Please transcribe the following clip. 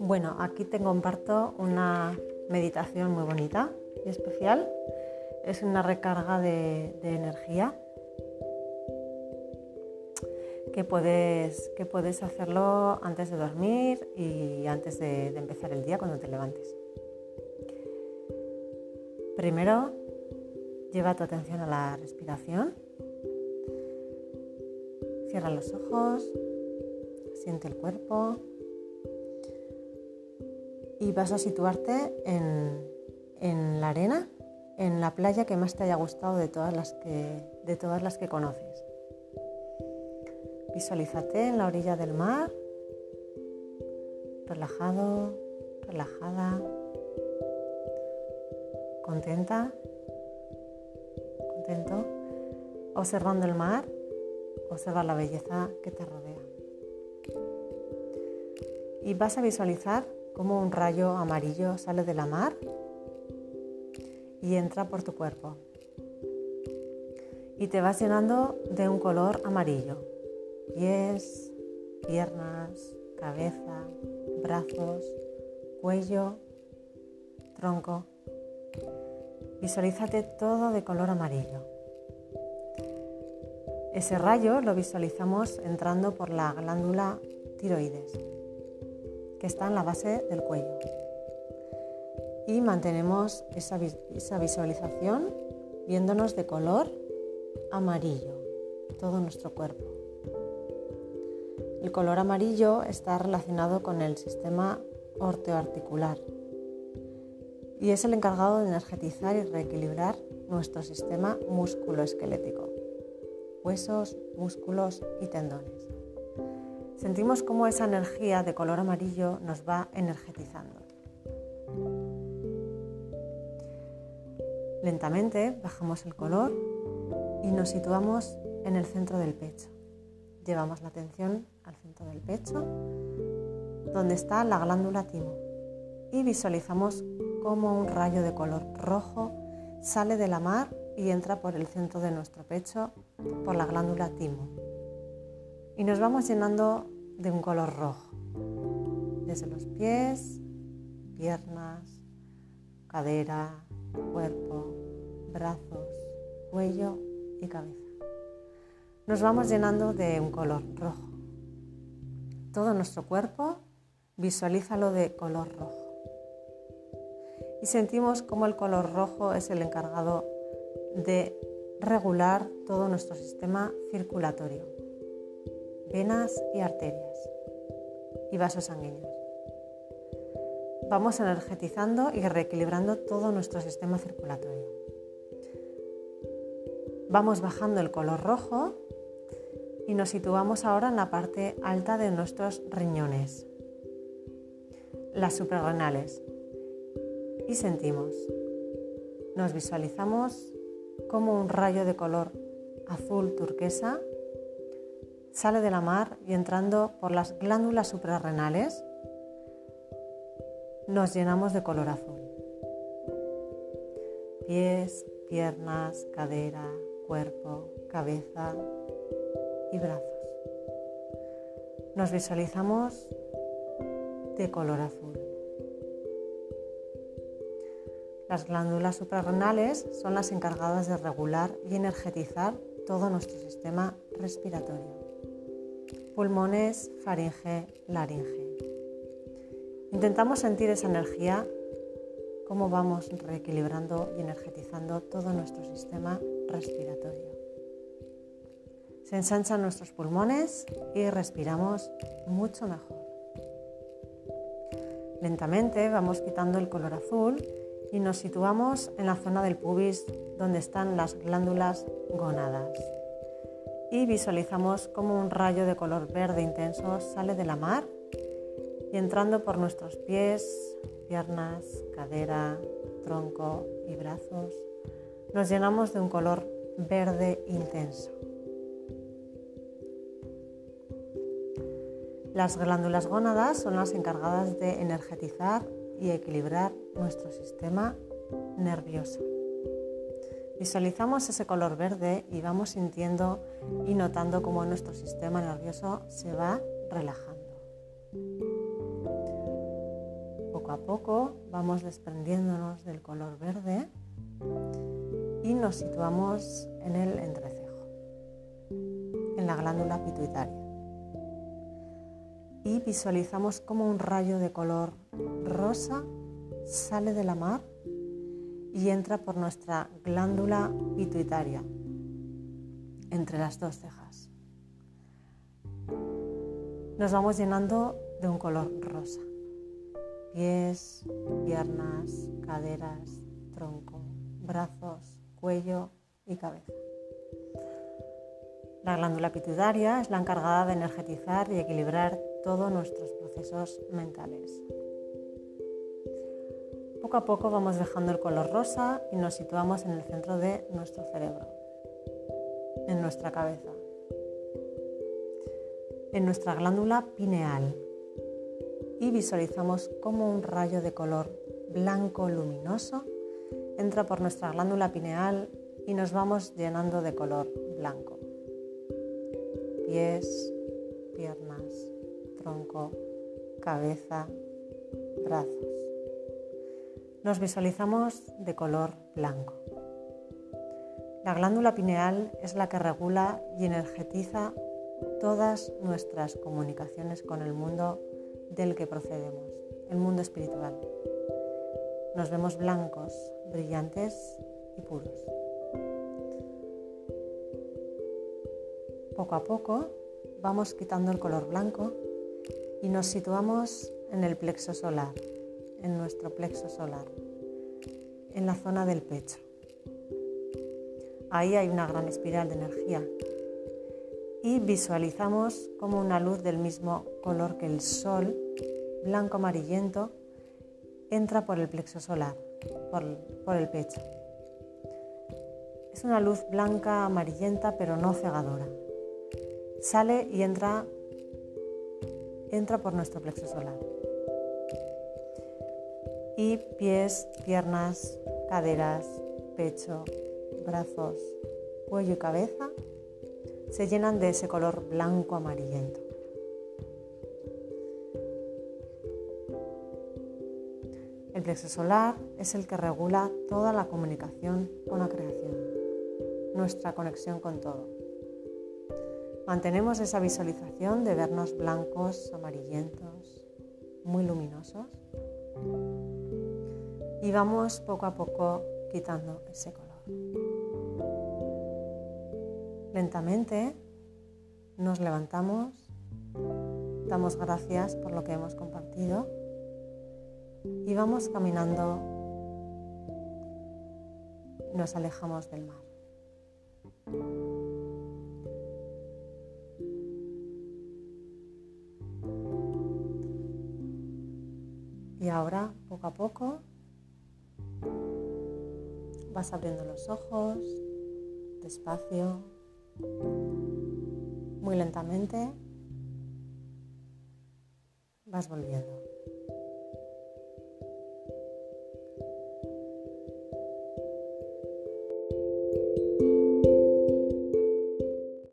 Bueno, aquí te comparto una meditación muy bonita y especial. Es una recarga de, energía que puedes, que puedes hacerlo antes de dormir y antes de, de empezar el día cuando te levantes. Primero, lleva tu atención a la respiración. Cierra los ojos, siente el cuerpo y vas a situarte en, la arena, en la playa que más te haya gustado de todas las que, de todas las que conoces. Visualízate en la orilla del mar, relajado, relajada, contenta, contento, observando el mar, observa la belleza que te rodea. Y vas a visualizar como un rayo amarillo sale de la mar y entra por tu cuerpo. Y te vas llenando de un color amarillo. Pies, piernas, cabeza, brazos, cuello, tronco. Visualízate todo de color amarillo. Ese rayo lo visualizamos entrando por la glándula tiroides que está en la base del cuello. Y mantenemos esa, visualización viéndonos de color amarillo, todo nuestro cuerpo. El color amarillo está relacionado con el sistema orteoarticular y es el encargado de energetizar y reequilibrar nuestro sistema musculoesquelético, huesos, músculos y tendones sentimos cómo esa energía de color amarillo nos va energetizando. Lentamente bajamos el color y nos situamos en el centro del pecho. Llevamos la atención al centro del pecho, donde está la glándula timo, y visualizamos cómo un rayo de color rojo sale de la mar y entra por el centro de nuestro pecho, por la glándula timo y nos vamos llenando de un color rojo, desde los pies, piernas, cadera, cuerpo, brazos, cuello y cabeza. Nos vamos llenando de un color rojo. Todo nuestro cuerpo visualízalo de color rojo. Y sentimos como el color rojo es el encargado de regular todo nuestro sistema circulatorio venas y arterias y vasos sanguíneos. Vamos energetizando y reequilibrando todo nuestro sistema circulatorio. Vamos bajando el color rojo y nos situamos ahora en la parte alta de nuestros riñones, las suprarrenales, y sentimos. Nos visualizamos como un rayo de color azul turquesa sale de la mar y entrando por las glándulas suprarrenales nos llenamos de color azul. Pies, piernas, cadera, cuerpo, cabeza y brazos. Nos visualizamos de color azul. Las glándulas suprarrenales son las encargadas de regular y energetizar todo nuestro sistema respiratorio pulmones, faringe, laringe. Intentamos sentir esa energía, cómo vamos reequilibrando y energetizando todo nuestro sistema respiratorio. Se ensanchan nuestros pulmones y respiramos mucho mejor. Lentamente vamos quitando el color azul y nos situamos en la zona del pubis donde están las glándulas gonadas y visualizamos como un rayo de color verde intenso sale de la mar y entrando por nuestros pies, piernas, cadera, tronco y brazos, nos llenamos de un color verde intenso. Las glándulas gónadas son las encargadas de energetizar y equilibrar nuestro sistema nervioso. Visualizamos ese color verde y vamos sintiendo y notando cómo nuestro sistema nervioso se va relajando. Poco a poco vamos desprendiéndonos del color verde y nos situamos en el entrecejo, en la glándula pituitaria. Y visualizamos como un rayo de color rosa sale de la mar y entra por nuestra glándula pituitaria, entre las dos cejas. Nos vamos llenando de un color rosa. Pies, piernas, caderas, tronco, brazos, cuello y cabeza. La glándula pituitaria es la encargada de energetizar y equilibrar todos nuestros procesos mentales. Poco a poco vamos dejando el color rosa y nos situamos en el centro de nuestro cerebro, en nuestra cabeza, en nuestra glándula pineal y visualizamos como un rayo de color blanco luminoso entra por nuestra glándula pineal y nos vamos llenando de color blanco. Pies, piernas, tronco, cabeza, brazos nos visualizamos de color blanco. La glándula pineal es la que regula y energetiza todas nuestras comunicaciones con el mundo del que procedemos, el mundo espiritual. Nos vemos blancos, brillantes y puros. Poco a poco vamos quitando el color blanco y nos situamos en el plexo solar, en nuestro plexo solar, en la zona del pecho. Ahí hay una gran espiral de energía y visualizamos como una luz del mismo color que el sol, blanco amarillento, entra por el plexo solar, por, el pecho. Es una luz blanca amarillenta pero no cegadora. Sale y entra, entra por nuestro plexo solar y pies, piernas, caderas, pecho, brazos, cuello y cabeza se llenan de ese color blanco amarillento. El plexo solar es el que regula toda la comunicación con la creación, nuestra conexión con todo. Mantenemos esa visualización de vernos blancos, amarillentos, muy luminosos y vamos poco a poco quitando ese color. Lentamente nos levantamos, damos gracias por lo que hemos compartido y vamos caminando, nos alejamos del mar. Y ahora, poco a poco, Vas abriendo los ojos, despacio, muy lentamente. Vas volviendo.